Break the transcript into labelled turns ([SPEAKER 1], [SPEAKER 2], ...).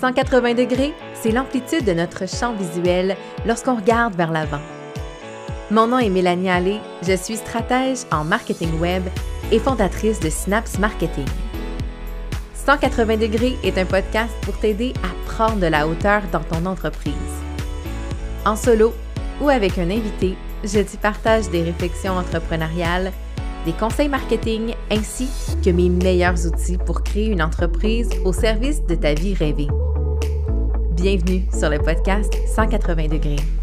[SPEAKER 1] 180 degrés, c'est l'amplitude de notre champ visuel lorsqu'on regarde vers l'avant. Mon nom est Mélanie Allé, je suis stratège en marketing web et fondatrice de Synapse Marketing. 180 degrés est un podcast pour t'aider à prendre de la hauteur dans ton entreprise. En solo ou avec un invité, je t'y partage des réflexions entrepreneuriales, des conseils marketing ainsi que mes meilleurs outils pour créer une entreprise au service de ta vie rêvée. Bienvenue sur le podcast 180 degrés.